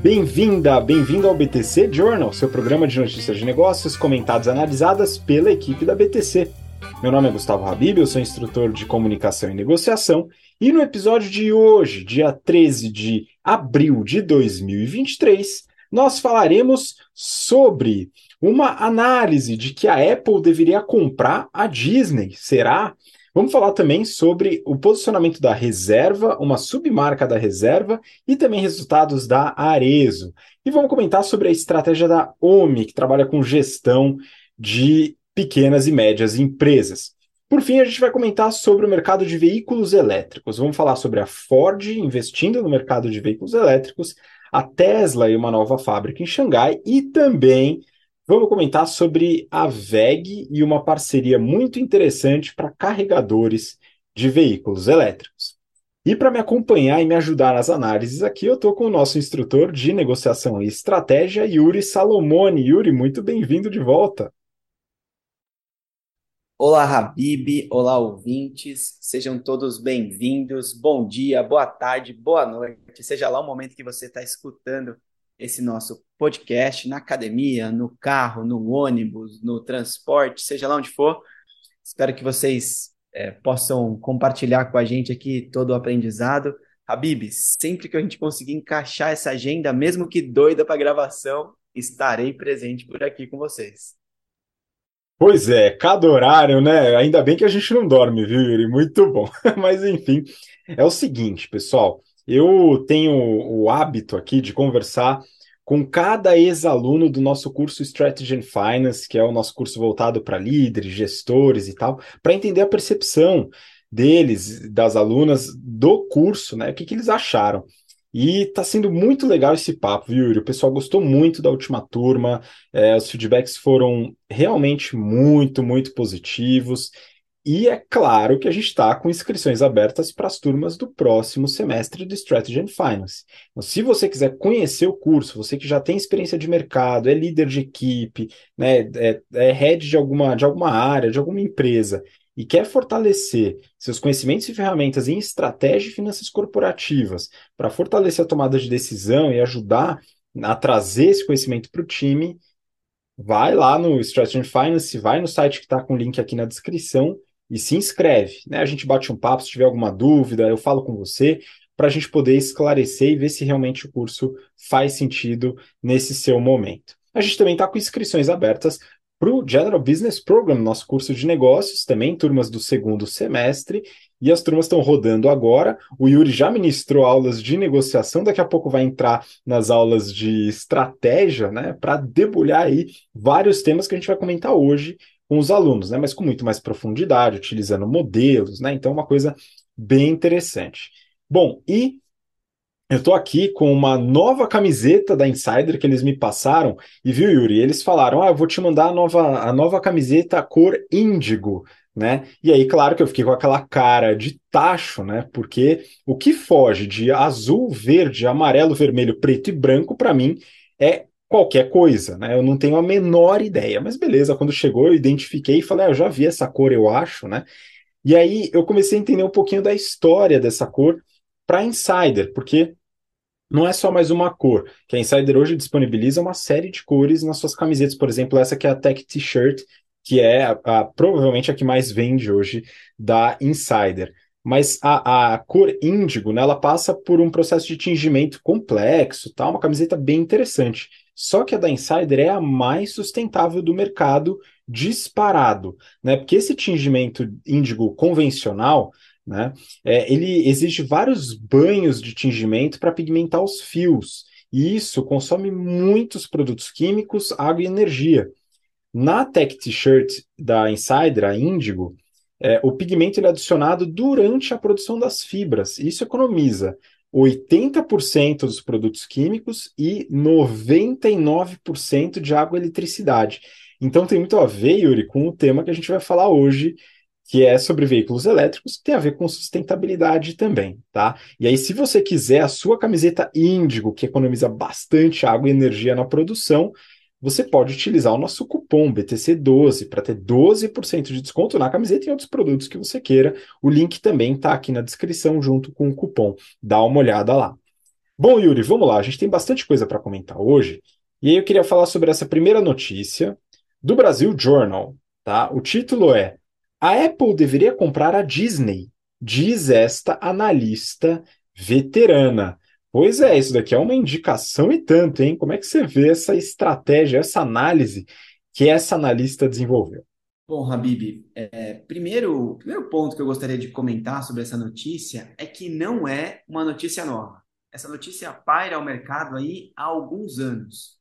Bem-vinda, bem-vindo ao BTC Journal, seu programa de notícias de negócios comentadas e analisadas pela equipe da BTC. Meu nome é Gustavo Habib, eu sou instrutor de comunicação e negociação, e no episódio de hoje, dia 13 de abril de 2023, nós falaremos sobre uma análise de que a Apple deveria comprar a Disney. Será? Vamos falar também sobre o posicionamento da reserva, uma submarca da reserva e também resultados da Arezo. E vamos comentar sobre a estratégia da OMI, que trabalha com gestão de pequenas e médias empresas. Por fim, a gente vai comentar sobre o mercado de veículos elétricos. Vamos falar sobre a Ford investindo no mercado de veículos elétricos, a Tesla e uma nova fábrica em Xangai e também Vamos comentar sobre a VEG e uma parceria muito interessante para carregadores de veículos elétricos. E para me acompanhar e me ajudar nas análises aqui, eu estou com o nosso instrutor de negociação e estratégia, Yuri Salomone. Yuri, muito bem-vindo de volta. Olá, Habib, olá, ouvintes, sejam todos bem-vindos. Bom dia, boa tarde, boa noite, seja lá o momento que você está escutando esse nosso podcast na academia, no carro, no ônibus, no transporte, seja lá onde for. Espero que vocês é, possam compartilhar com a gente aqui todo o aprendizado. Habib, sempre que a gente conseguir encaixar essa agenda, mesmo que doida para gravação, estarei presente por aqui com vocês. Pois é, cada horário, né? Ainda bem que a gente não dorme, viu, Yuri? Muito bom. Mas enfim, é o seguinte, pessoal. Eu tenho o hábito aqui de conversar com cada ex-aluno do nosso curso Strategy and Finance, que é o nosso curso voltado para líderes, gestores e tal, para entender a percepção deles, das alunas do curso, né? O que, que eles acharam. E está sendo muito legal esse papo, viu, Yuri? O pessoal gostou muito da última turma, é, os feedbacks foram realmente muito, muito positivos. E é claro que a gente está com inscrições abertas para as turmas do próximo semestre do Strategy and Finance. Então, se você quiser conhecer o curso, você que já tem experiência de mercado, é líder de equipe, né, é, é head de alguma, de alguma área, de alguma empresa, e quer fortalecer seus conhecimentos e ferramentas em estratégia e finanças corporativas para fortalecer a tomada de decisão e ajudar a trazer esse conhecimento para o time, vai lá no Strategy and Finance, vai no site que está com o link aqui na descrição e se inscreve, né? A gente bate um papo, se tiver alguma dúvida, eu falo com você, para a gente poder esclarecer e ver se realmente o curso faz sentido nesse seu momento. A gente também está com inscrições abertas para o General Business Program, nosso curso de negócios, também turmas do segundo semestre, e as turmas estão rodando agora. O Yuri já ministrou aulas de negociação, daqui a pouco vai entrar nas aulas de estratégia, né, para debulhar aí vários temas que a gente vai comentar hoje com os alunos, né? Mas com muito mais profundidade, utilizando modelos, né? Então, uma coisa bem interessante. Bom, e eu estou aqui com uma nova camiseta da Insider que eles me passaram, e viu, Yuri? Eles falaram: ah, eu vou te mandar a nova, a nova camiseta cor índigo. Né? E aí, claro que eu fiquei com aquela cara de tacho, né? Porque o que foge de azul, verde, amarelo, vermelho, preto e branco, para mim, é qualquer coisa, né? Eu não tenho a menor ideia, mas beleza, quando chegou eu identifiquei e falei, ah, eu já vi essa cor, eu acho, né? E aí eu comecei a entender um pouquinho da história dessa cor para Insider, porque não é só mais uma cor, que a Insider hoje disponibiliza uma série de cores nas suas camisetas, por exemplo, essa que é a Tech T-shirt, que é a, a, provavelmente a que mais vende hoje da Insider. Mas a, a cor índigo, né, ela passa por um processo de tingimento complexo, tá? Uma camiseta bem interessante. Só que a da Insider é a mais sustentável do mercado, disparado, né? Porque esse tingimento índigo convencional, né, é, ele exige vários banhos de tingimento para pigmentar os fios. E isso consome muitos produtos químicos, água e energia. Na Tech T-shirt da Insider, a Índigo, é, o pigmento é adicionado durante a produção das fibras. Isso economiza 80% dos produtos químicos e 99% de água e eletricidade. Então tem muito a ver, Yuri, com o tema que a gente vai falar hoje, que é sobre veículos elétricos, que tem a ver com sustentabilidade também, tá? E aí, se você quiser a sua camiseta Índigo, que economiza bastante água e energia na produção, você pode utilizar o nosso cupom BTC12 para ter 12% de desconto na camiseta e outros produtos que você queira. O link também está aqui na descrição junto com o cupom. Dá uma olhada lá. Bom, Yuri, vamos lá. A gente tem bastante coisa para comentar hoje. E aí eu queria falar sobre essa primeira notícia do Brasil Journal, tá? O título é: A Apple deveria comprar a Disney, diz esta analista veterana. Pois é, isso daqui é uma indicação e tanto, hein? Como é que você vê essa estratégia, essa análise que essa analista desenvolveu? Bom, Habib, é, primeiro, primeiro ponto que eu gostaria de comentar sobre essa notícia é que não é uma notícia nova. Essa notícia paira ao mercado aí há alguns anos.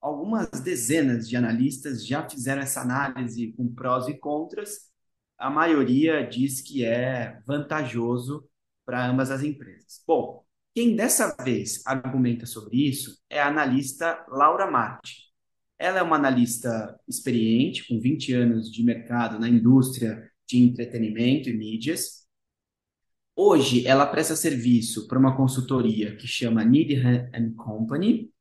Algumas dezenas de analistas já fizeram essa análise com prós e contras. A maioria diz que é vantajoso para ambas as empresas. Bom, quem dessa vez argumenta sobre isso é a analista Laura Marti. Ela é uma analista experiente, com 20 anos de mercado na indústria de entretenimento e mídias. Hoje, ela presta serviço para uma consultoria que chama Needham Company,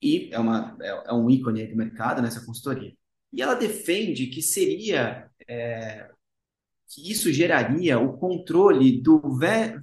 e é, uma, é, é um ícone do mercado nessa consultoria. E ela defende que seria é, que isso geraria o controle do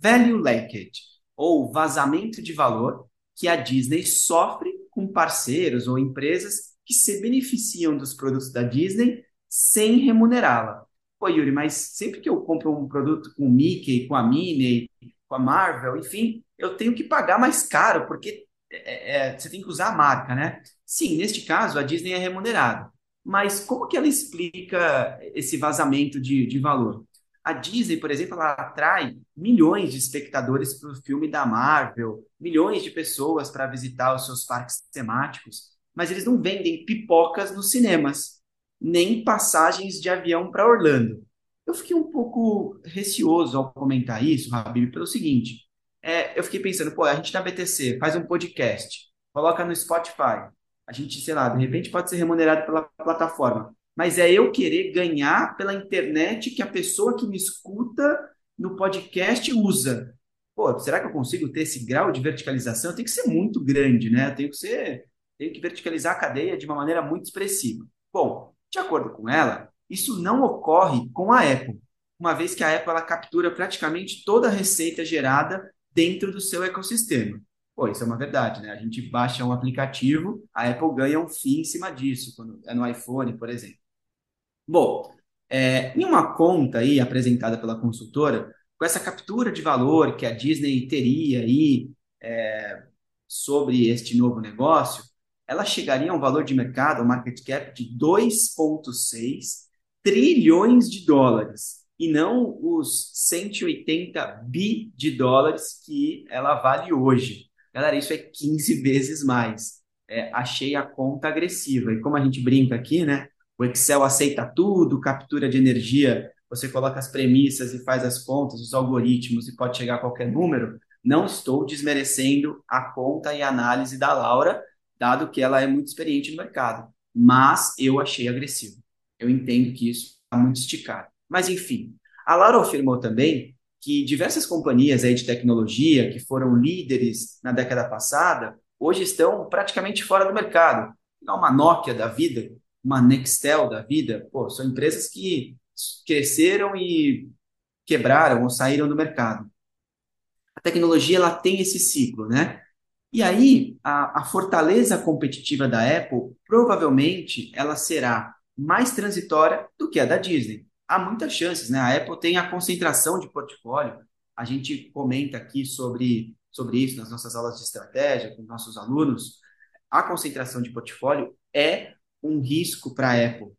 value leakage, ou vazamento de valor, que a Disney sofre com parceiros ou empresas que se beneficiam dos produtos da Disney sem remunerá-la. Pô, Yuri, mas sempre que eu compro um produto com o Mickey, com a Minnie, com a Marvel, enfim, eu tenho que pagar mais caro, porque é, é, você tem que usar a marca, né? Sim, neste caso, a Disney é remunerada. Mas como que ela explica esse vazamento de, de valor? A Disney, por exemplo, ela atrai milhões de espectadores para o filme da Marvel, milhões de pessoas para visitar os seus parques temáticos mas eles não vendem pipocas nos cinemas, nem passagens de avião para Orlando. Eu fiquei um pouco receoso ao comentar isso, Habib, pelo seguinte: é, eu fiquei pensando, pô, a gente na BTC faz um podcast, coloca no Spotify, a gente, sei lá, de repente pode ser remunerado pela plataforma, mas é eu querer ganhar pela internet que a pessoa que me escuta no podcast usa. Pô, será que eu consigo ter esse grau de verticalização? Tem que ser muito grande, né? Tem que ser tenho que verticalizar a cadeia de uma maneira muito expressiva. Bom, de acordo com ela, isso não ocorre com a Apple, uma vez que a Apple ela captura praticamente toda a receita gerada dentro do seu ecossistema. Pô, isso é uma verdade, né? A gente baixa um aplicativo, a Apple ganha um FII em cima disso, quando é no iPhone, por exemplo. Bom, é, em uma conta aí apresentada pela consultora, com essa captura de valor que a Disney teria aí é, sobre este novo negócio, ela chegaria a um valor de mercado, um market cap de 2,6 trilhões de dólares, e não os 180 bi de dólares que ela vale hoje. Galera, isso é 15 vezes mais. É, achei a conta agressiva. E como a gente brinca aqui, né? O Excel aceita tudo, captura de energia, você coloca as premissas e faz as contas, os algoritmos e pode chegar a qualquer número. Não estou desmerecendo a conta e a análise da Laura, dado que ela é muito experiente no mercado. Mas eu achei agressivo. Eu entendo que isso está muito esticado. Mas, enfim, a Laura afirmou também que diversas companhias aí de tecnologia que foram líderes na década passada, hoje estão praticamente fora do mercado. Uma Nokia da vida, uma Nextel da vida, pô, são empresas que cresceram e quebraram ou saíram do mercado. A tecnologia ela tem esse ciclo, né? E aí, a, a fortaleza competitiva da Apple, provavelmente, ela será mais transitória do que a da Disney. Há muitas chances, né? A Apple tem a concentração de portfólio. A gente comenta aqui sobre, sobre isso nas nossas aulas de estratégia com nossos alunos. A concentração de portfólio é um risco para a Apple,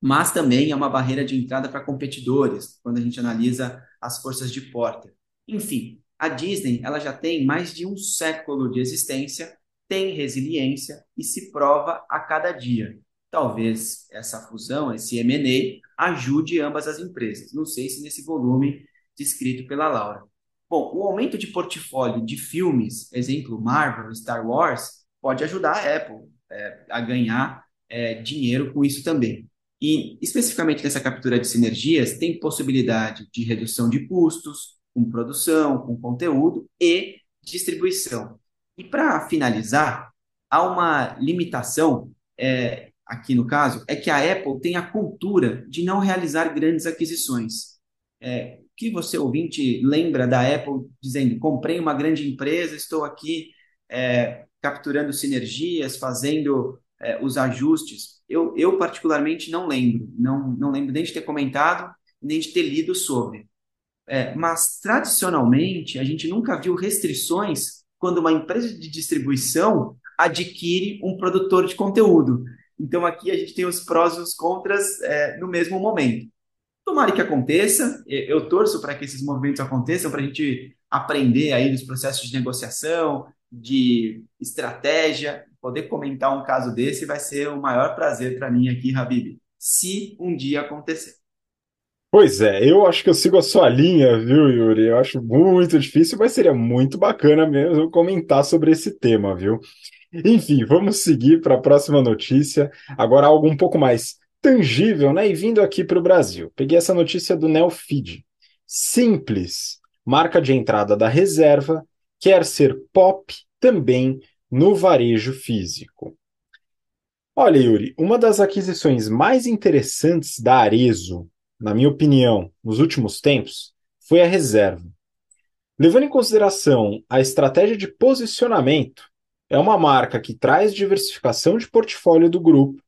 mas também é uma barreira de entrada para competidores, quando a gente analisa as forças de porta. Enfim, a Disney ela já tem mais de um século de existência, tem resiliência e se prova a cada dia. Talvez essa fusão, esse M&A, ajude ambas as empresas. Não sei se nesse volume descrito pela Laura. Bom, o aumento de portfólio de filmes, exemplo Marvel, Star Wars, pode ajudar a Apple é, a ganhar é, dinheiro com isso também. E especificamente nessa captura de sinergias, tem possibilidade de redução de custos, com produção, com conteúdo e distribuição. E para finalizar, há uma limitação, é, aqui no caso, é que a Apple tem a cultura de não realizar grandes aquisições. É, que você, ouvinte, lembra da Apple dizendo: comprei uma grande empresa, estou aqui é, capturando sinergias, fazendo é, os ajustes? Eu, eu, particularmente, não lembro. Não, não lembro nem de ter comentado, nem de ter lido sobre. É, mas, tradicionalmente, a gente nunca viu restrições quando uma empresa de distribuição adquire um produtor de conteúdo. Então, aqui a gente tem os prós e os contras é, no mesmo momento. Tomara que aconteça, eu torço para que esses movimentos aconteçam, para a gente aprender aí dos processos de negociação, de estratégia, poder comentar um caso desse vai ser o maior prazer para mim aqui, Habib, se um dia acontecer. Pois é, eu acho que eu sigo a sua linha, viu, Yuri? Eu acho muito difícil, mas seria muito bacana mesmo comentar sobre esse tema, viu? Enfim, vamos seguir para a próxima notícia. Agora, algo um pouco mais tangível, né? E vindo aqui para o Brasil. Peguei essa notícia do Neofeed. Simples, marca de entrada da reserva, quer ser pop também no varejo físico. Olha, Yuri, uma das aquisições mais interessantes da Arezo, na minha opinião, nos últimos tempos, foi a reserva. Levando em consideração a estratégia de posicionamento, é uma marca que traz diversificação de portfólio do grupo,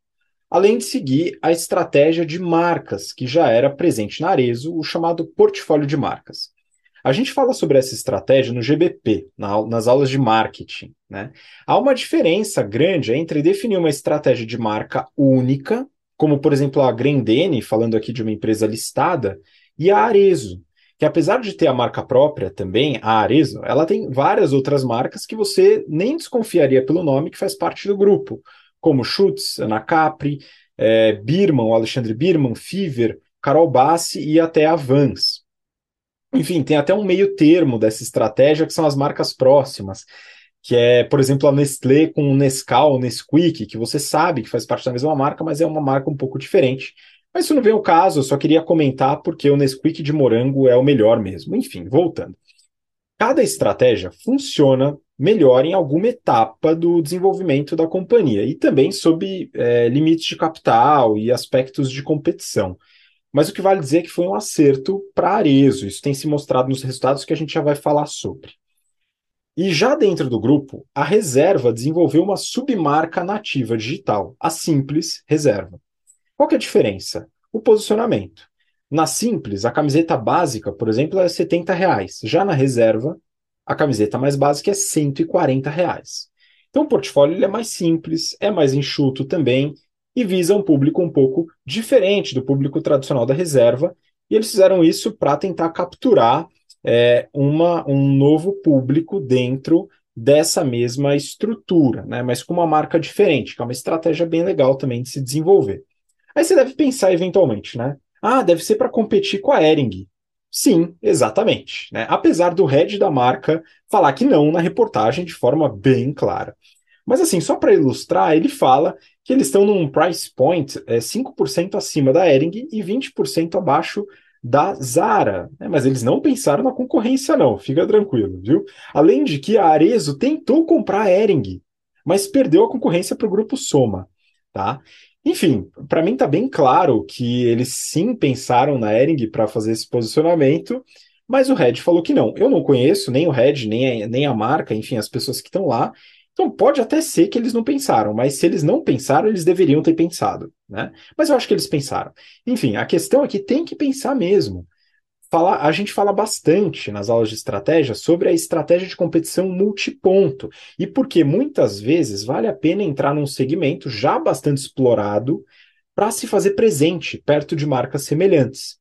além de seguir a estratégia de marcas que já era presente na Arezo, o chamado portfólio de marcas. A gente fala sobre essa estratégia no GBP, na, nas aulas de marketing. Né? Há uma diferença grande entre definir uma estratégia de marca única, como por exemplo a Grendene, falando aqui de uma empresa listada, e a Arezo, que apesar de ter a marca própria também, a Arezo, ela tem várias outras marcas que você nem desconfiaria pelo nome que faz parte do grupo, como Schutz, Ana Capri, é, Birman, Alexandre Birman, Fiver, Carol Bassi e até a Vans. Enfim, tem até um meio termo dessa estratégia que são as marcas próximas, que é, por exemplo, a Nestlé com o Nescau, o Nesquik, que você sabe que faz parte da mesma marca, mas é uma marca um pouco diferente. Mas isso não vem ao caso, eu só queria comentar porque o Nesquik de morango é o melhor mesmo. Enfim, voltando. Cada estratégia funciona melhor em alguma etapa do desenvolvimento da companhia e também sob é, limites de capital e aspectos de competição. Mas o que vale dizer é que foi um acerto para Arezo. Isso tem se mostrado nos resultados que a gente já vai falar sobre. E já dentro do grupo, a Reserva desenvolveu uma submarca nativa digital, a Simples Reserva. Qual é a diferença? O posicionamento. Na Simples, a camiseta básica, por exemplo, é 70 reais. Já na Reserva, a camiseta mais básica é 140 reais. Então o portfólio é mais simples, é mais enxuto também e visa um público um pouco diferente do público tradicional da reserva. E eles fizeram isso para tentar capturar é, uma, um novo público dentro dessa mesma estrutura, né? mas com uma marca diferente, que é uma estratégia bem legal também de se desenvolver. Aí você deve pensar eventualmente, né? Ah, deve ser para competir com a Ering. Sim, exatamente. Né? Apesar do head da marca falar que não na reportagem de forma bem clara. Mas assim, só para ilustrar, ele fala que eles estão num price point é, 5% acima da Ering e 20% abaixo da Zara. Né? Mas eles não pensaram na concorrência, não, fica tranquilo, viu? Além de que a Arezo tentou comprar a Ering, mas perdeu a concorrência para o grupo Soma. Tá? Enfim, para mim está bem claro que eles sim pensaram na Ering para fazer esse posicionamento, mas o Red falou que não. Eu não conheço nem o Red, nem a, nem a marca, enfim, as pessoas que estão lá, então pode até ser que eles não pensaram, mas se eles não pensaram, eles deveriam ter pensado, né? Mas eu acho que eles pensaram. Enfim, a questão é que tem que pensar mesmo. Fala, a gente fala bastante nas aulas de estratégia sobre a estratégia de competição multiponto e porque muitas vezes vale a pena entrar num segmento já bastante explorado para se fazer presente perto de marcas semelhantes.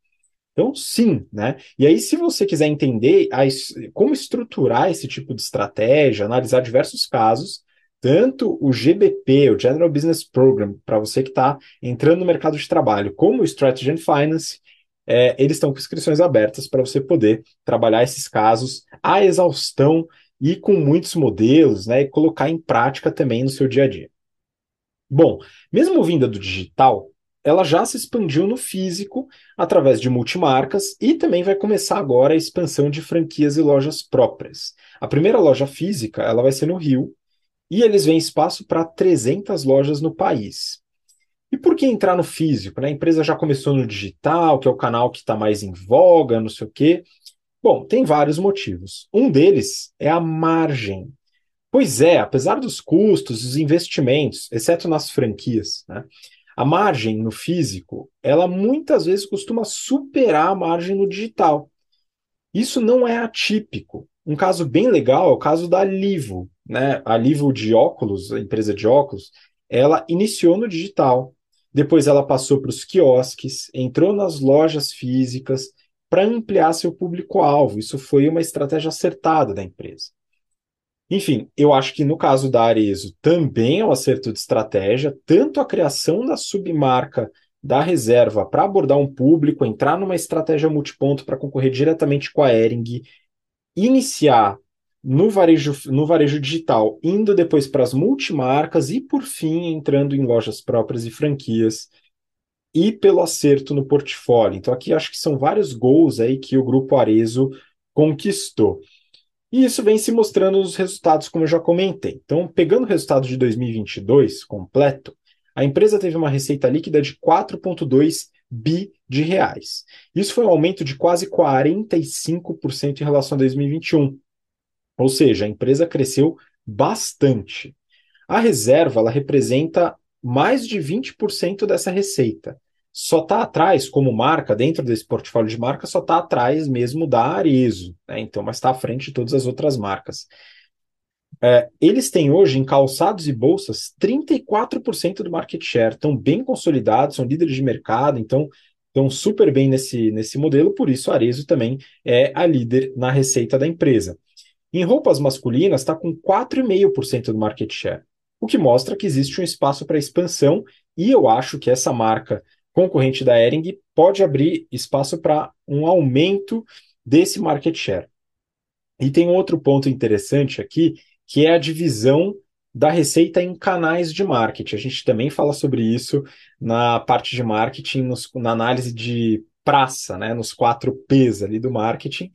Então, sim, né? E aí, se você quiser entender a, como estruturar esse tipo de estratégia, analisar diversos casos, tanto o GBP, o General Business Program, para você que está entrando no mercado de trabalho, como o Strategy and Finance, é, eles estão com inscrições abertas para você poder trabalhar esses casos à exaustão e com muitos modelos, né? E colocar em prática também no seu dia a dia. Bom, mesmo vinda do digital, ela já se expandiu no físico através de multimarcas e também vai começar agora a expansão de franquias e lojas próprias. A primeira loja física ela vai ser no Rio e eles veem espaço para 300 lojas no país. E por que entrar no físico? Né? A empresa já começou no digital, que é o canal que está mais em voga, não sei o quê. Bom, tem vários motivos. Um deles é a margem. Pois é, apesar dos custos, dos investimentos, exceto nas franquias, né? A margem no físico, ela muitas vezes costuma superar a margem no digital. Isso não é atípico. Um caso bem legal é o caso da Livo, né? A Livo de óculos, a empresa de óculos, ela iniciou no digital, depois ela passou para os quiosques, entrou nas lojas físicas para ampliar seu público-alvo. Isso foi uma estratégia acertada da empresa. Enfim, eu acho que no caso da Arezo também é um acerto de estratégia, tanto a criação da submarca da reserva para abordar um público, entrar numa estratégia multiponto para concorrer diretamente com a Ering, iniciar no varejo, no varejo digital, indo depois para as multimarcas e, por fim, entrando em lojas próprias e franquias, e pelo acerto no portfólio. Então, aqui acho que são vários gols aí que o grupo Arezo conquistou. E isso vem se mostrando nos resultados, como eu já comentei. Então, pegando o resultado de 2022 completo, a empresa teve uma receita líquida de 4,2 bi de reais. Isso foi um aumento de quase 45% em relação a 2021. Ou seja, a empresa cresceu bastante. A reserva ela representa mais de 20% dessa receita só está atrás, como marca, dentro desse portfólio de marca, só está atrás mesmo da Arezo, né? então, mas está à frente de todas as outras marcas. É, eles têm hoje em calçados e bolsas 34% do market share, estão bem consolidados, são líderes de mercado, então estão super bem nesse, nesse modelo, por isso a Arezo também é a líder na receita da empresa. Em roupas masculinas, está com 4,5% do market share, o que mostra que existe um espaço para expansão, e eu acho que essa marca concorrente da Ering pode abrir espaço para um aumento desse market share. E tem outro ponto interessante aqui, que é a divisão da receita em canais de marketing. A gente também fala sobre isso na parte de marketing, nos, na análise de praça, né, nos quatro P's ali do marketing,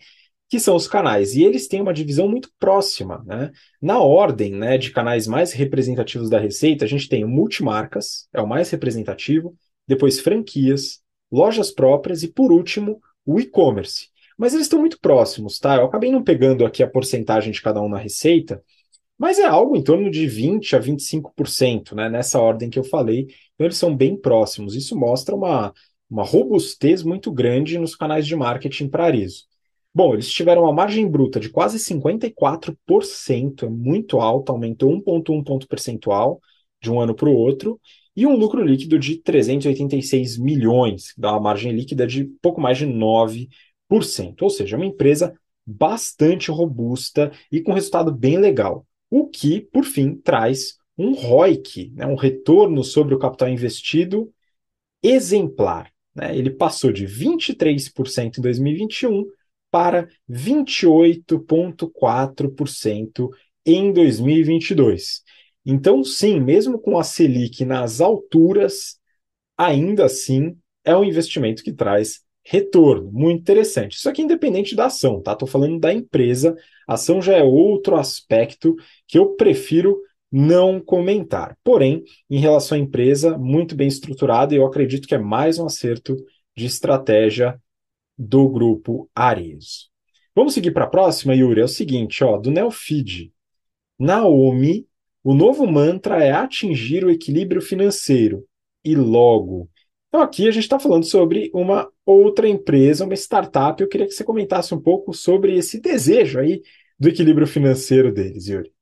que são os canais. E eles têm uma divisão muito próxima. Né? Na ordem né, de canais mais representativos da receita, a gente tem o multimarcas, é o mais representativo, depois franquias, lojas próprias e, por último, o e-commerce. Mas eles estão muito próximos, tá? Eu acabei não pegando aqui a porcentagem de cada um na receita, mas é algo em torno de 20% a 25%, né? Nessa ordem que eu falei. Então, eles são bem próximos. Isso mostra uma, uma robustez muito grande nos canais de marketing para Arizo. Bom, eles tiveram uma margem bruta de quase 54%, é muito alta, aumentou 1,1 ponto percentual de um ano para o outro, e um lucro líquido de 386 milhões, que dá uma margem líquida de pouco mais de 9%. Ou seja, uma empresa bastante robusta e com resultado bem legal. O que, por fim, traz um ROIC, né, um retorno sobre o capital investido exemplar. Né? Ele passou de 23% em 2021 para 28,4% em 2022. Então, sim, mesmo com a Selic nas alturas, ainda assim é um investimento que traz retorno. Muito interessante. Isso aqui é independente da ação, tá? Estou falando da empresa. A ação já é outro aspecto que eu prefiro não comentar. Porém, em relação à empresa, muito bem estruturada, eu acredito que é mais um acerto de estratégia do grupo Ares. Vamos seguir para a próxima, Yuri? É o seguinte, ó, do Neofeed. Naomi o novo mantra é atingir o equilíbrio financeiro e logo. Então, aqui a gente está falando sobre uma outra empresa, uma startup. Eu queria que você comentasse um pouco sobre esse desejo aí do equilíbrio financeiro deles, Yuri.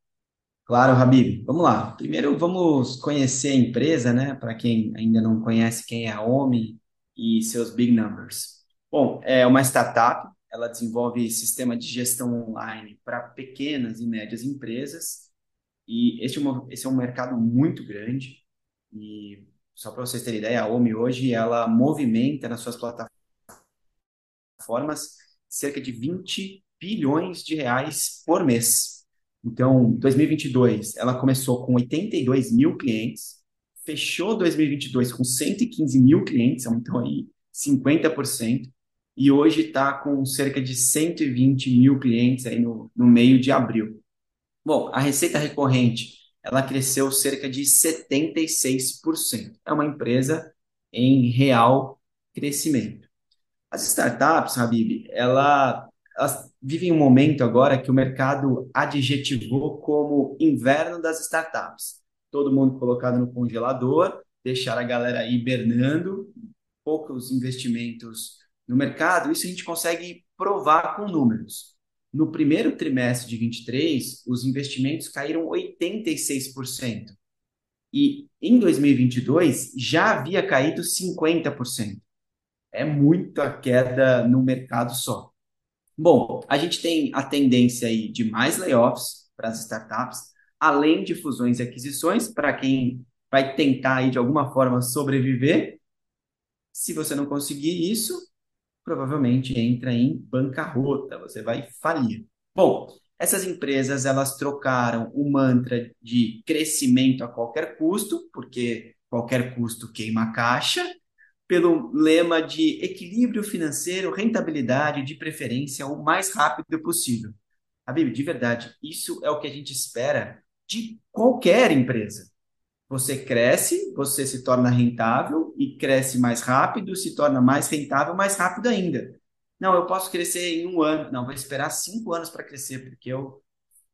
Claro, Habib. Vamos lá. Primeiro vamos conhecer a empresa, né? Para quem ainda não conhece quem é a OMI e seus big numbers. Bom, é uma startup, ela desenvolve sistema de gestão online para pequenas e médias empresas e esse, é esse é um mercado muito grande. E só para vocês terem ideia, a OMI hoje ela movimenta nas suas plataformas cerca de 20 bilhões de reais por mês. Então, 2022, ela começou com 82 mil clientes, fechou 2022 com 115 mil clientes, aumentou aí 50%, e hoje está com cerca de 120 mil clientes aí no, no meio de abril. Bom, a receita recorrente ela cresceu cerca de 76%. É uma empresa em real crescimento. As startups, Habib, ela, elas vivem um momento agora que o mercado adjetivou como inverno das startups. Todo mundo colocado no congelador, deixar a galera hibernando, poucos investimentos no mercado. Isso a gente consegue provar com números. No primeiro trimestre de 23, os investimentos caíram 86%. E em 2022 já havia caído 50%. É muita queda no mercado só. Bom, a gente tem a tendência aí de mais layoffs para as startups, além de fusões e aquisições, para quem vai tentar aí de alguma forma sobreviver. Se você não conseguir isso, provavelmente entra em bancarrota, você vai falir. Bom, essas empresas elas trocaram o mantra de crescimento a qualquer custo, porque qualquer custo queima caixa, pelo lema de equilíbrio financeiro, rentabilidade, de preferência o mais rápido possível. Habib, de verdade, isso é o que a gente espera de qualquer empresa. Você cresce, você se torna rentável e cresce mais rápido, se torna mais rentável mais rápido ainda. Não, eu posso crescer em um ano. Não, vou esperar cinco anos para crescer, porque eu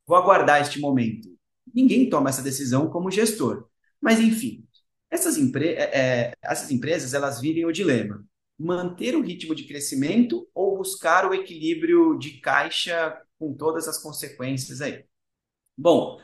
vou aguardar este momento. Ninguém toma essa decisão como gestor. Mas, enfim, essas, empre é, é essas empresas elas vivem o dilema: manter o ritmo de crescimento ou buscar o equilíbrio de caixa com todas as consequências aí. Bom,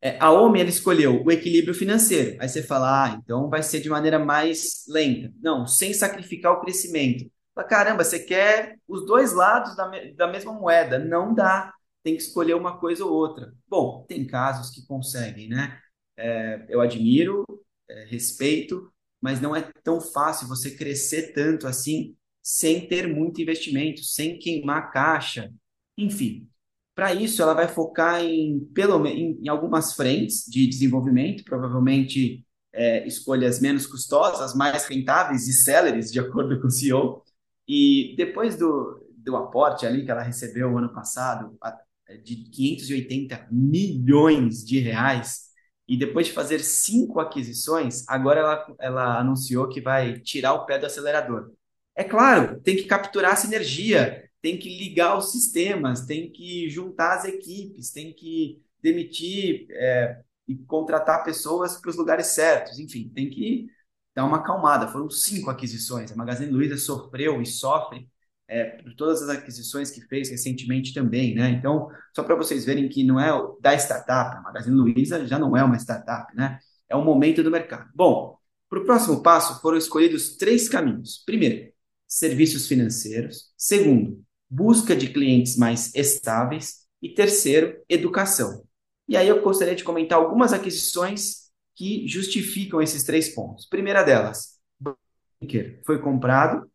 é, a OMI ela escolheu o equilíbrio financeiro. Aí você fala, ah, então vai ser de maneira mais lenta. Não, sem sacrificar o crescimento. Fala, caramba, você quer os dois lados da, da mesma moeda. Não dá. Tem que escolher uma coisa ou outra. Bom, tem casos que conseguem, né? É, eu admiro, é, respeito, mas não é tão fácil você crescer tanto assim sem ter muito investimento, sem queimar caixa. Enfim, para isso, ela vai focar em, pelo, em, em algumas frentes de desenvolvimento, provavelmente é, escolhas menos custosas, mais rentáveis e céleres, de acordo com o CEO. E depois do, do aporte ali que ela recebeu ano passado, de 580 milhões de reais, e depois de fazer cinco aquisições, agora ela, ela anunciou que vai tirar o pé do acelerador. É claro, tem que capturar a sinergia, tem que ligar os sistemas, tem que juntar as equipes, tem que demitir é, e contratar pessoas para os lugares certos, enfim, tem que dar uma acalmada. Foram cinco aquisições. A Magazine Luiza sofreu e sofre é, por todas as aquisições que fez recentemente também, né? Então, só para vocês verem que não é da startup, a Magazine Luiza já não é uma startup, né? É um momento do mercado. Bom, para o próximo passo foram escolhidos três caminhos. Primeiro, serviços financeiros. Segundo, busca de clientes mais estáveis e terceiro, educação. E aí eu gostaria de comentar algumas aquisições que justificam esses três pontos. Primeira delas, Banker foi comprado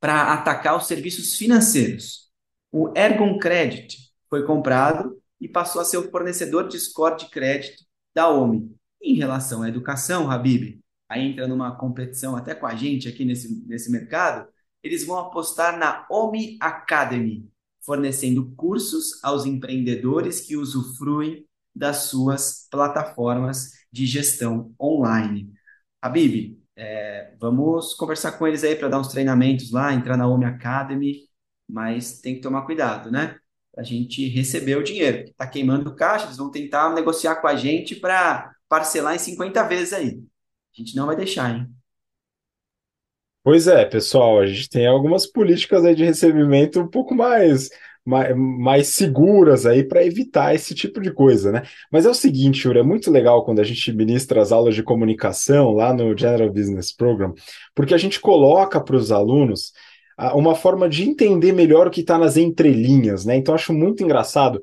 para atacar os serviços financeiros. O Ergon Credit foi comprado e passou a ser o fornecedor de score de crédito da OMI. Em relação à educação, Habib, aí entra numa competição até com a gente aqui nesse, nesse mercado, eles vão apostar na OMI Academy, fornecendo cursos aos empreendedores que usufruem das suas plataformas de gestão online. Habib, é, vamos conversar com eles aí para dar uns treinamentos lá, entrar na OMI Academy, mas tem que tomar cuidado, né? A gente receber o dinheiro, está queimando caixa, eles vão tentar negociar com a gente para parcelar em 50 vezes aí. A gente não vai deixar, hein? Pois é, pessoal, a gente tem algumas políticas aí de recebimento um pouco mais, mais, mais seguras aí para evitar esse tipo de coisa, né? Mas é o seguinte, Yuri, é muito legal quando a gente ministra as aulas de comunicação lá no General Business Program, porque a gente coloca para os alunos ah, uma forma de entender melhor o que está nas entrelinhas, né? Então acho muito engraçado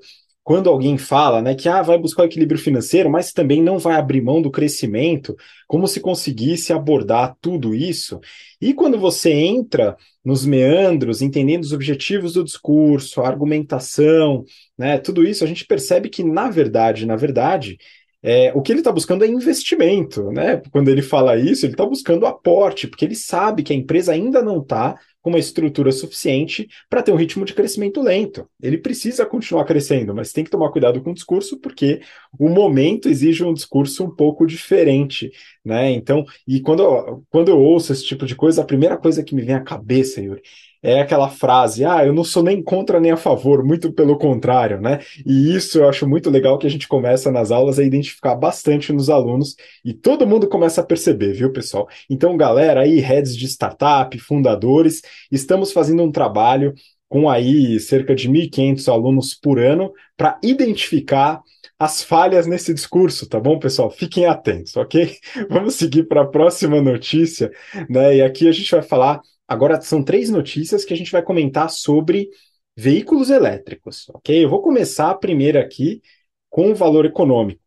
quando alguém fala né, que ah, vai buscar o equilíbrio financeiro, mas também não vai abrir mão do crescimento, como se conseguisse abordar tudo isso. E quando você entra nos meandros, entendendo os objetivos do discurso, a argumentação, né, tudo isso, a gente percebe que, na verdade, na verdade, é, o que ele está buscando é investimento, né? Quando ele fala isso, ele está buscando aporte, porque ele sabe que a empresa ainda não está com uma estrutura suficiente para ter um ritmo de crescimento lento. Ele precisa continuar crescendo, mas tem que tomar cuidado com o discurso, porque o momento exige um discurso um pouco diferente, né? Então, e quando quando eu ouço esse tipo de coisa, a primeira coisa que me vem à cabeça, Yuri, é aquela frase: ah, eu não sou nem contra nem a favor, muito pelo contrário, né? E isso eu acho muito legal que a gente começa nas aulas a identificar bastante nos alunos e todo mundo começa a perceber, viu, pessoal? Então, galera, aí, heads de startup, fundadores, estamos fazendo um trabalho com aí cerca de 1.500 alunos por ano para identificar as falhas nesse discurso, tá bom, pessoal? Fiquem atentos, ok? Vamos seguir para a próxima notícia, né? E aqui a gente vai falar Agora são três notícias que a gente vai comentar sobre veículos elétricos, ok? Eu vou começar primeiro aqui com o valor econômico.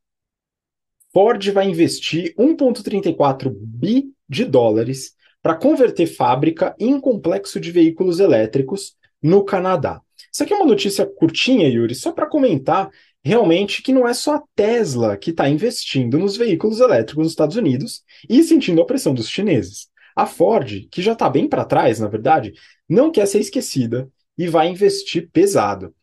Ford vai investir 1,34 bi de dólares para converter fábrica em complexo de veículos elétricos no Canadá. Isso aqui é uma notícia curtinha, Yuri, só para comentar realmente que não é só a Tesla que está investindo nos veículos elétricos nos Estados Unidos e sentindo a pressão dos chineses. A Ford, que já está bem para trás, na verdade, não quer ser esquecida e vai investir pesado.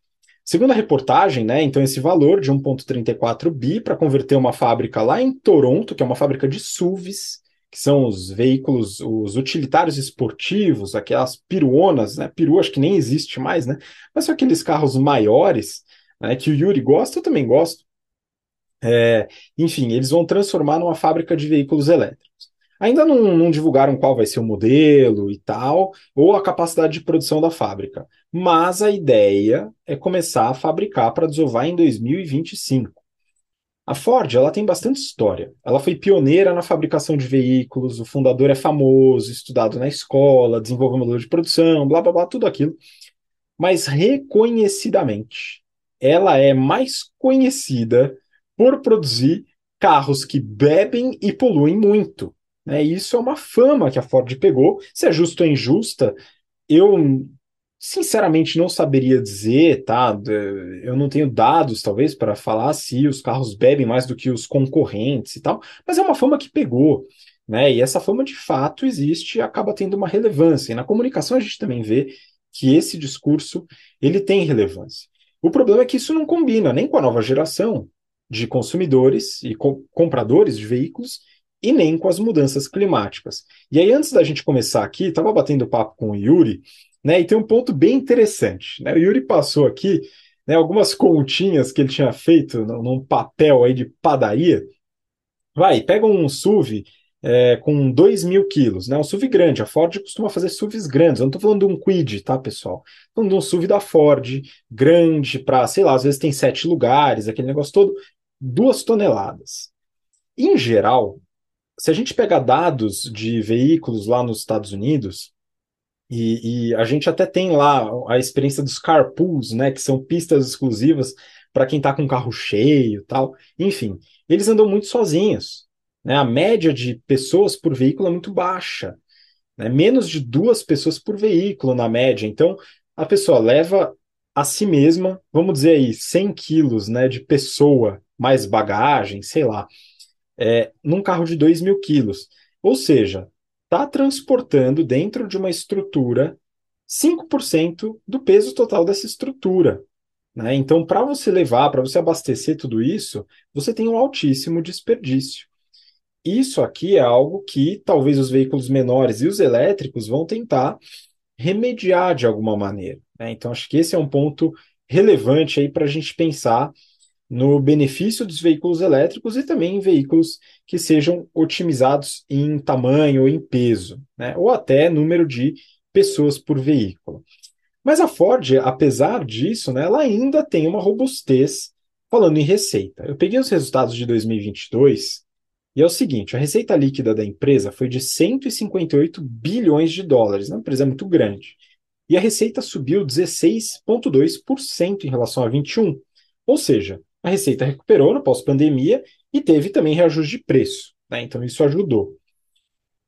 Segundo a reportagem, né, então esse valor de 1,34 bi para converter uma fábrica lá em Toronto, que é uma fábrica de SUVs, que são os veículos, os utilitários esportivos, aquelas piruonas, né? Peru acho que nem existe mais, né? Mas são aqueles carros maiores, né, que o Yuri gosta, eu também gosto. É, enfim, eles vão transformar numa fábrica de veículos elétricos. Ainda não, não, divulgaram qual vai ser o modelo e tal, ou a capacidade de produção da fábrica. Mas a ideia é começar a fabricar para desovar em 2025. A Ford ela tem bastante história. Ela foi pioneira na fabricação de veículos, o fundador é famoso, estudado na escola, desenvolveu modelo de produção, blá blá blá, tudo aquilo. Mas reconhecidamente, ela é mais conhecida por produzir carros que bebem e poluem muito. Né? Isso é uma fama que a Ford pegou. Se é justo ou injusta, eu sinceramente não saberia dizer, tá? Eu não tenho dados, talvez, para falar se os carros bebem mais do que os concorrentes e tal, mas é uma fama que pegou. Né? E essa fama de fato existe e acaba tendo uma relevância. E na comunicação a gente também vê que esse discurso ele tem relevância. O problema é que isso não combina nem com a nova geração de consumidores e co compradores de veículos e nem com as mudanças climáticas. E aí, antes da gente começar aqui, estava batendo papo com o Yuri, né? E tem um ponto bem interessante. Né? O Yuri passou aqui né, algumas continhas que ele tinha feito num papel aí de padaria. Vai, pega um SUV é, com 2 mil quilos, né? Um SUV grande. A Ford costuma fazer SUVs grandes. Eu não estou falando de um Quid, tá, pessoal? Estou falando de um SUV da Ford, grande, para, sei lá, às vezes tem sete lugares, aquele negócio todo, duas toneladas. Em geral, se a gente pegar dados de veículos lá nos Estados Unidos, e, e, a gente até tem lá a experiência dos carpools, né, que são pistas exclusivas para quem está com carro cheio tal. Enfim, eles andam muito sozinhos. Né? A média de pessoas por veículo é muito baixa. Né? Menos de duas pessoas por veículo na média. Então, a pessoa leva a si mesma, vamos dizer aí, 100 quilos né, de pessoa, mais bagagem, sei lá é, num carro de 2 mil quilos. Ou seja, está transportando dentro de uma estrutura 5% do peso total dessa estrutura. Né? Então, para você levar, para você abastecer tudo isso, você tem um altíssimo desperdício. Isso aqui é algo que talvez os veículos menores e os elétricos vão tentar remediar de alguma maneira. Né? Então, acho que esse é um ponto relevante aí para a gente pensar no benefício dos veículos elétricos e também em veículos que sejam otimizados em tamanho em peso, né? ou até número de pessoas por veículo. Mas a Ford, apesar disso, né, ela ainda tem uma robustez falando em receita. Eu peguei os resultados de 2022 e é o seguinte: a receita líquida da empresa foi de 158 bilhões de dólares, né? uma empresa muito grande. E a receita subiu 16,2% em relação a 21. Ou seja, a receita recuperou no pós-pandemia e teve também reajuste de preço. Né? Então isso ajudou.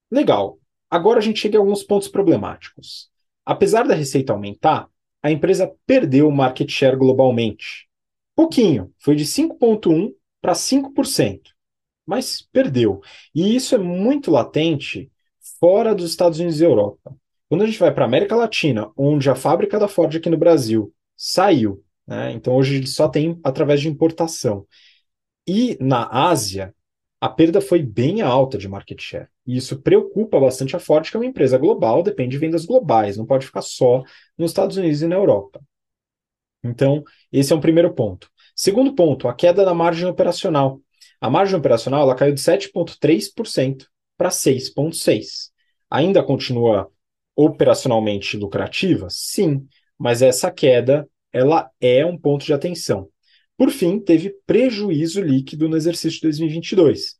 Legal. Agora a gente chega a alguns pontos problemáticos. Apesar da receita aumentar, a empresa perdeu o market share globalmente. Pouquinho, foi de 5,1% para 5%, mas perdeu. E isso é muito latente fora dos Estados Unidos e Europa. Quando a gente vai para a América Latina, onde a fábrica da Ford aqui no Brasil saiu, né? Então hoje ele só tem através de importação. E na Ásia, a perda foi bem alta de market share. E isso preocupa bastante a Ford, que é uma empresa global, depende de vendas globais, não pode ficar só nos Estados Unidos e na Europa. Então, esse é um primeiro ponto. Segundo ponto, a queda da margem operacional. A margem operacional ela caiu de 7,3% para 6,6%. Ainda continua operacionalmente lucrativa? Sim, mas essa queda ela é um ponto de atenção. Por fim, teve prejuízo líquido no exercício de 2022.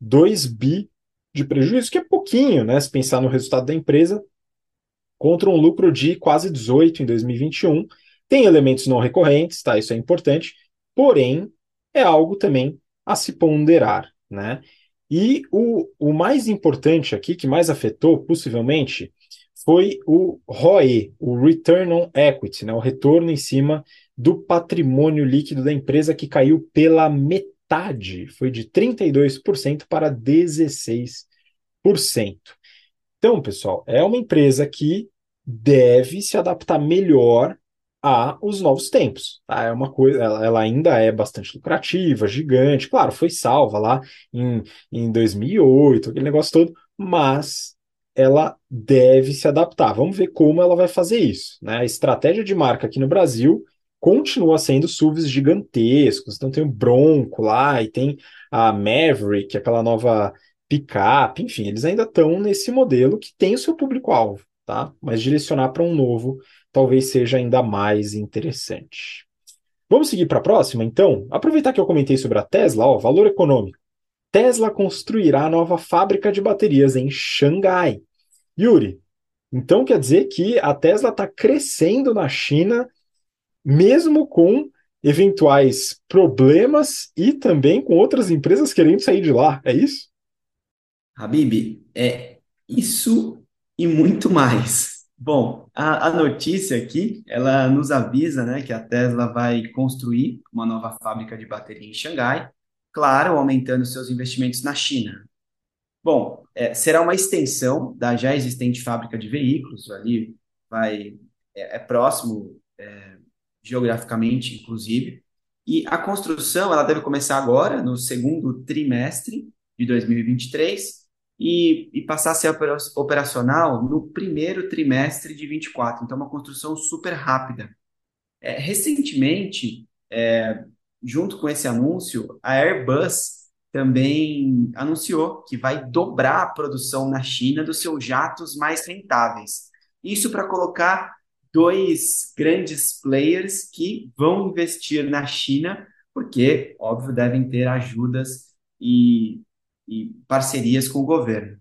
2 bi de prejuízo, que é pouquinho, né? Se pensar no resultado da empresa, contra um lucro de quase 18 em 2021. Tem elementos não recorrentes, tá? Isso é importante, porém, é algo também a se ponderar, né? E o, o mais importante aqui, que mais afetou, possivelmente, foi o ROE, o Return on Equity, né, o retorno em cima do patrimônio líquido da empresa, que caiu pela metade, foi de 32% para 16%. Então, pessoal, é uma empresa que deve se adaptar melhor a os novos tempos. Tá? É uma coisa, ela, ela, ainda é bastante lucrativa, gigante. Claro, foi salva lá em, em 2008, aquele negócio todo, mas ela deve se adaptar. Vamos ver como ela vai fazer isso. Né? A estratégia de marca aqui no Brasil continua sendo SUVs gigantescos. Então tem o Bronco lá e tem a Maverick, aquela nova picape. Enfim, eles ainda estão nesse modelo que tem o seu público-alvo, tá? Mas direcionar para um novo talvez seja ainda mais interessante. Vamos seguir para a próxima, então? Aproveitar que eu comentei sobre a Tesla, ó, valor econômico. Tesla construirá nova fábrica de baterias em Xangai. Yuri, então quer dizer que a Tesla está crescendo na China, mesmo com eventuais problemas e também com outras empresas querendo sair de lá, é isso? Habib, é isso e muito mais. Bom, a, a, notícia aqui, ela nos avisa, né, que a Tesla vai construir uma nova fábrica de bateria em Xangai, claro, aumentando seus investimentos na China. Bom, é, será uma extensão da já existente fábrica de veículos, ali vai, é, é próximo é, geograficamente, inclusive, e a construção ela deve começar agora, no segundo trimestre de 2023, e, e passar a ser operacional no primeiro trimestre de 24. Então, uma construção super rápida. É, recentemente, é, junto com esse anúncio, a Airbus também anunciou que vai dobrar a produção na China dos seus jatos mais rentáveis. Isso para colocar dois grandes players que vão investir na China, porque, óbvio, devem ter ajudas e, e parcerias com o governo.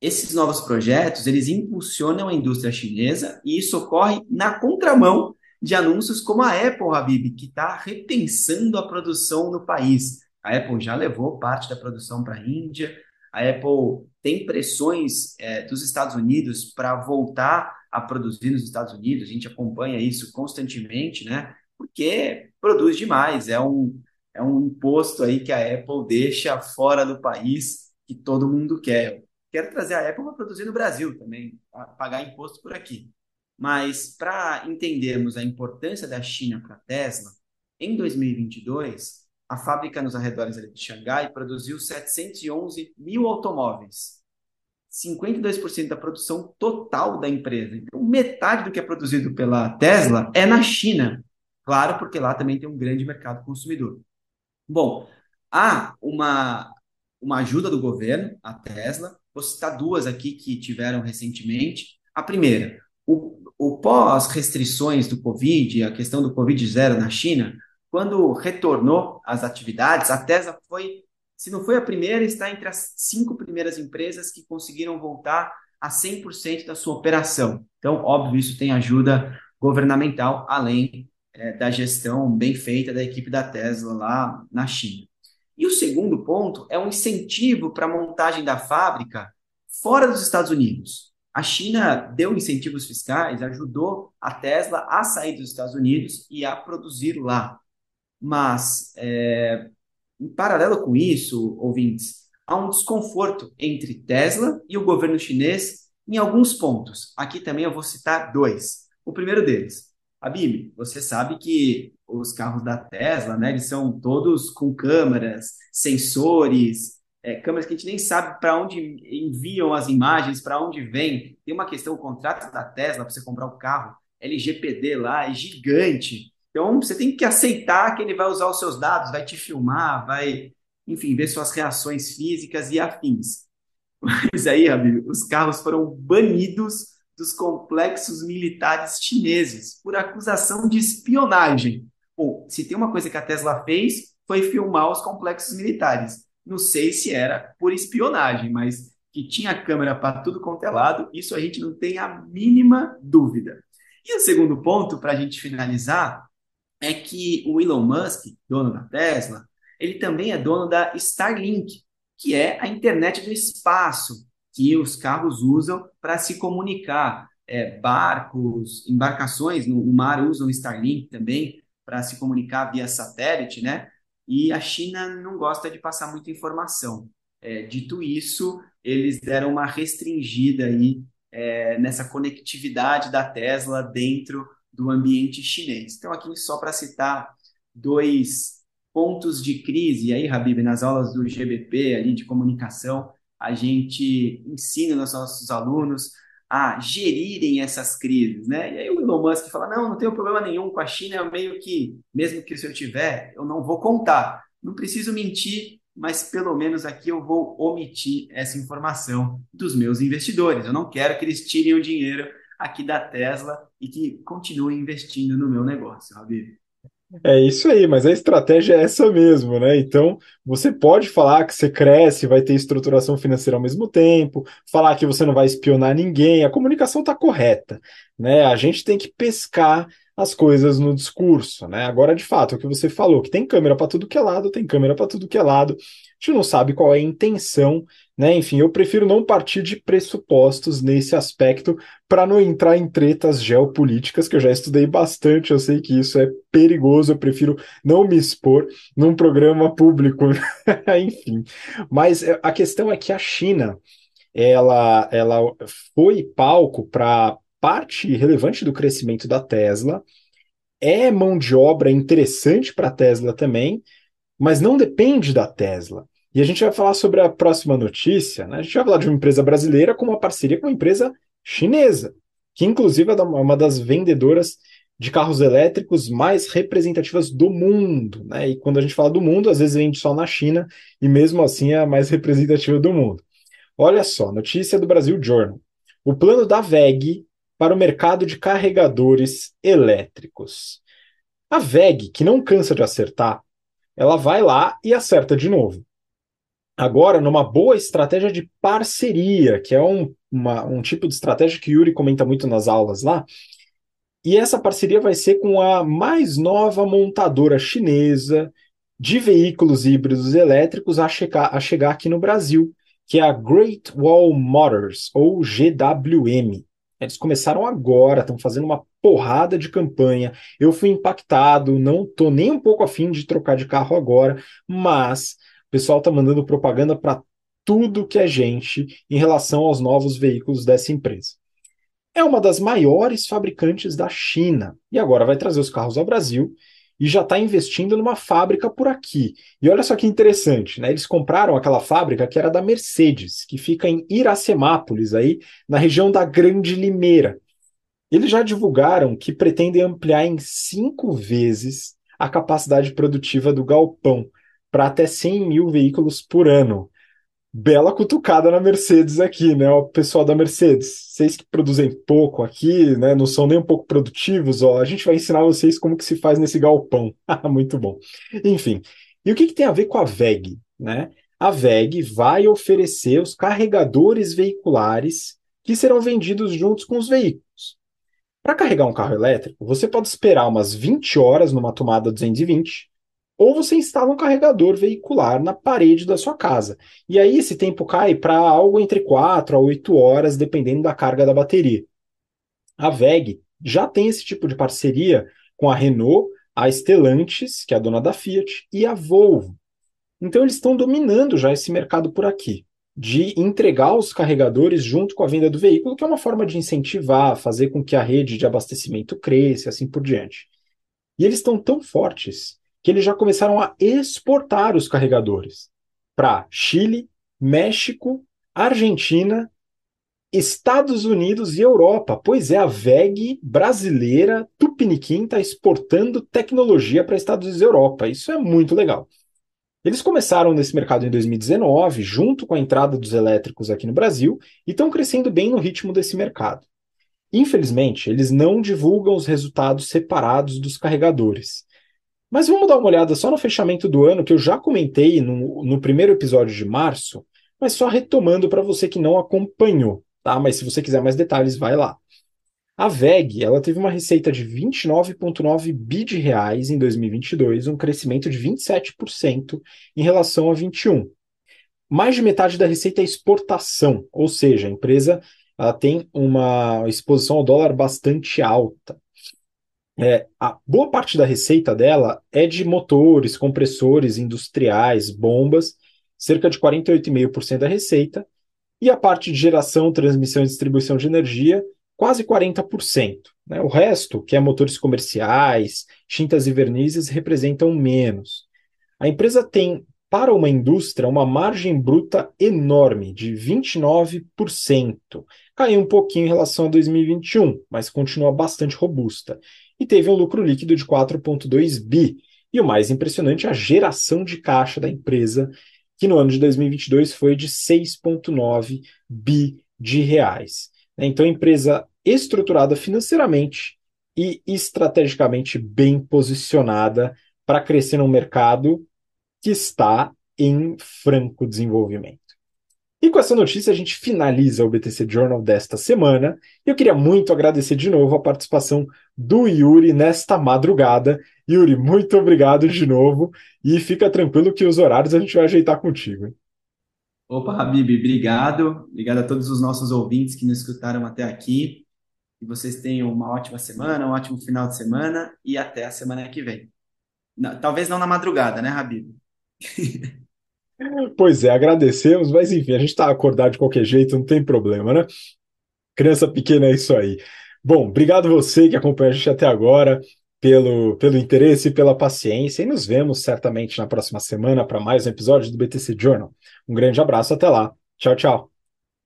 Esses novos projetos, eles impulsionam a indústria chinesa e isso ocorre na contramão de anúncios como a Apple, Habib, que está repensando a produção no país. A Apple já levou parte da produção para a Índia, a Apple tem pressões é, dos Estados Unidos para voltar a produzir nos Estados Unidos, a gente acompanha isso constantemente, né? Porque produz demais, é um, é um imposto aí que a Apple deixa fora do país que todo mundo quer. Quero trazer a Apple para produzir no Brasil também, pagar imposto por aqui. Mas para entendermos a importância da China para a Tesla, em 2022, a fábrica nos arredores de Xangai produziu 711 mil automóveis. 52% da produção total da empresa. Então, metade do que é produzido pela Tesla é na China. Claro, porque lá também tem um grande mercado consumidor. Bom, há uma, uma ajuda do governo, a Tesla. Vou citar duas aqui que tiveram recentemente. A primeira, o o pós-restrições do Covid, a questão do Covid zero na China, quando retornou às atividades, a Tesla foi, se não foi a primeira, está entre as cinco primeiras empresas que conseguiram voltar a 100% da sua operação. Então, óbvio, isso tem ajuda governamental, além é, da gestão bem feita da equipe da Tesla lá na China. E o segundo ponto é um incentivo para a montagem da fábrica fora dos Estados Unidos. A China deu incentivos fiscais, ajudou a Tesla a sair dos Estados Unidos e a produzir lá. Mas, é, em paralelo com isso, ouvintes, há um desconforto entre Tesla e o governo chinês em alguns pontos. Aqui também eu vou citar dois. O primeiro deles, a você sabe que os carros da Tesla, né, eles são todos com câmeras, sensores, é, câmeras que a gente nem sabe para onde enviam as imagens, para onde vem. Tem uma questão, o contrato da Tesla para você comprar o carro, LGPD lá, é gigante. Então, você tem que aceitar que ele vai usar os seus dados, vai te filmar, vai, enfim, ver suas reações físicas e afins. Mas aí, amigo, os carros foram banidos dos complexos militares chineses por acusação de espionagem. Bom, se tem uma coisa que a Tesla fez, foi filmar os complexos militares. Não sei se era por espionagem, mas que tinha câmera para tudo quanto é lado, isso a gente não tem a mínima dúvida. E o segundo ponto, para a gente finalizar, é que o Elon Musk, dono da Tesla, ele também é dono da Starlink, que é a internet do espaço, que os carros usam para se comunicar. É, barcos, embarcações no mar usam Starlink também para se comunicar via satélite, né? E a China não gosta de passar muita informação. É, dito isso, eles deram uma restringida aí é, nessa conectividade da Tesla dentro do ambiente chinês. Então, aqui só para citar dois pontos de crise. E aí, Habib, nas aulas do GBP ali de comunicação, a gente ensina os nossos alunos a gerirem essas crises, né? E aí o Elon Musk fala, não, não tenho problema nenhum com a China, é meio que, mesmo que se eu tiver, eu não vou contar. Não preciso mentir, mas pelo menos aqui eu vou omitir essa informação dos meus investidores. Eu não quero que eles tirem o dinheiro aqui da Tesla e que continuem investindo no meu negócio, Habib. É isso aí, mas a estratégia é essa mesmo, né? Então, você pode falar que você cresce, vai ter estruturação financeira ao mesmo tempo, falar que você não vai espionar ninguém, a comunicação está correta, né? A gente tem que pescar as coisas no discurso, né? Agora, de fato, o que você falou, que tem câmera para tudo que é lado, tem câmera para tudo que é lado, a gente não sabe qual é a intenção né? Enfim, eu prefiro não partir de pressupostos nesse aspecto para não entrar em tretas geopolíticas, que eu já estudei bastante, eu sei que isso é perigoso, eu prefiro não me expor num programa público, enfim. Mas é, a questão é que a China, ela, ela foi palco para parte relevante do crescimento da Tesla, é mão de obra interessante para a Tesla também, mas não depende da Tesla. E a gente vai falar sobre a próxima notícia, né? A gente vai falar de uma empresa brasileira com uma parceria com uma empresa chinesa, que inclusive é uma das vendedoras de carros elétricos mais representativas do mundo, né? E quando a gente fala do mundo, às vezes vende só na China e mesmo assim é a mais representativa do mundo. Olha só, notícia do Brasil Journal. O plano da VEG para o mercado de carregadores elétricos. A VEG, que não cansa de acertar, ela vai lá e acerta de novo agora numa boa estratégia de parceria, que é um, uma, um tipo de estratégia que Yuri comenta muito nas aulas lá. E essa parceria vai ser com a mais nova montadora chinesa de veículos híbridos elétricos a chegar, a chegar aqui no Brasil, que é a Great Wall Motors, ou GWM. Eles começaram agora, estão fazendo uma porrada de campanha. Eu fui impactado, não estou nem um pouco afim de trocar de carro agora, mas pessoal está mandando propaganda para tudo que é gente em relação aos novos veículos dessa empresa. É uma das maiores fabricantes da China e agora vai trazer os carros ao Brasil e já está investindo numa fábrica por aqui. E olha só que interessante, né? Eles compraram aquela fábrica que era da Mercedes, que fica em Iracemápolis, aí na região da Grande Limeira. Eles já divulgaram que pretendem ampliar em cinco vezes a capacidade produtiva do galpão, para até 100 mil veículos por ano. Bela cutucada na Mercedes aqui, né? O pessoal da Mercedes, vocês que produzem pouco aqui, né? Não são nem um pouco produtivos, ó. A gente vai ensinar vocês como que se faz nesse galpão. Muito bom. Enfim, e o que, que tem a ver com a VEG, né? A VEG vai oferecer os carregadores veiculares que serão vendidos juntos com os veículos. Para carregar um carro elétrico, você pode esperar umas 20 horas numa tomada 220 ou você instala um carregador veicular na parede da sua casa. E aí esse tempo cai para algo entre 4 a 8 horas, dependendo da carga da bateria. A VEG já tem esse tipo de parceria com a Renault, a Stellantis, que é a dona da Fiat, e a Volvo. Então eles estão dominando já esse mercado por aqui. de entregar os carregadores junto com a venda do veículo, que é uma forma de incentivar, fazer com que a rede de abastecimento cresça e assim por diante. E eles estão tão fortes que eles já começaram a exportar os carregadores para Chile, México, Argentina, Estados Unidos e Europa. Pois é, a VEG brasileira Tupiniquim está exportando tecnologia para Estados Unidos e Europa. Isso é muito legal. Eles começaram nesse mercado em 2019, junto com a entrada dos elétricos aqui no Brasil, e estão crescendo bem no ritmo desse mercado. Infelizmente, eles não divulgam os resultados separados dos carregadores. Mas vamos dar uma olhada só no fechamento do ano, que eu já comentei no, no primeiro episódio de março, mas só retomando para você que não acompanhou, tá? Mas se você quiser mais detalhes, vai lá. A VEG ela teve uma receita de 29,9 bi de reais em 2022, um crescimento de 27% em relação a 21. Mais de metade da receita é exportação, ou seja, a empresa ela tem uma exposição ao dólar bastante alta. É, a boa parte da receita dela é de motores, compressores industriais, bombas, cerca de 48,5% da receita, e a parte de geração, transmissão e distribuição de energia quase 40%. Né? O resto, que é motores comerciais, tintas e vernizes, representam menos. A empresa tem, para uma indústria, uma margem bruta enorme, de 29%. Caiu um pouquinho em relação a 2021, mas continua bastante robusta. E teve um lucro líquido de 4,2 bi. E o mais impressionante é a geração de caixa da empresa, que no ano de 2022 foi de 6,9 bi de reais. Então, empresa estruturada financeiramente e estrategicamente bem posicionada para crescer num mercado que está em franco desenvolvimento. E com essa notícia a gente finaliza o BTC Journal desta semana. Eu queria muito agradecer de novo a participação do Yuri nesta madrugada. Yuri, muito obrigado de novo e fica tranquilo que os horários a gente vai ajeitar contigo. Hein? Opa, Habib, obrigado. Obrigado a todos os nossos ouvintes que nos escutaram até aqui. Que vocês tenham uma ótima semana, um ótimo final de semana e até a semana que vem. Não, talvez não na madrugada, né, Habib? Pois é, agradecemos, mas enfim, a gente está acordado de qualquer jeito, não tem problema, né? Criança pequena é isso aí. Bom, obrigado você que acompanha a gente até agora pelo, pelo interesse e pela paciência. E nos vemos certamente na próxima semana para mais um episódio do BTC Journal. Um grande abraço, até lá. Tchau, tchau.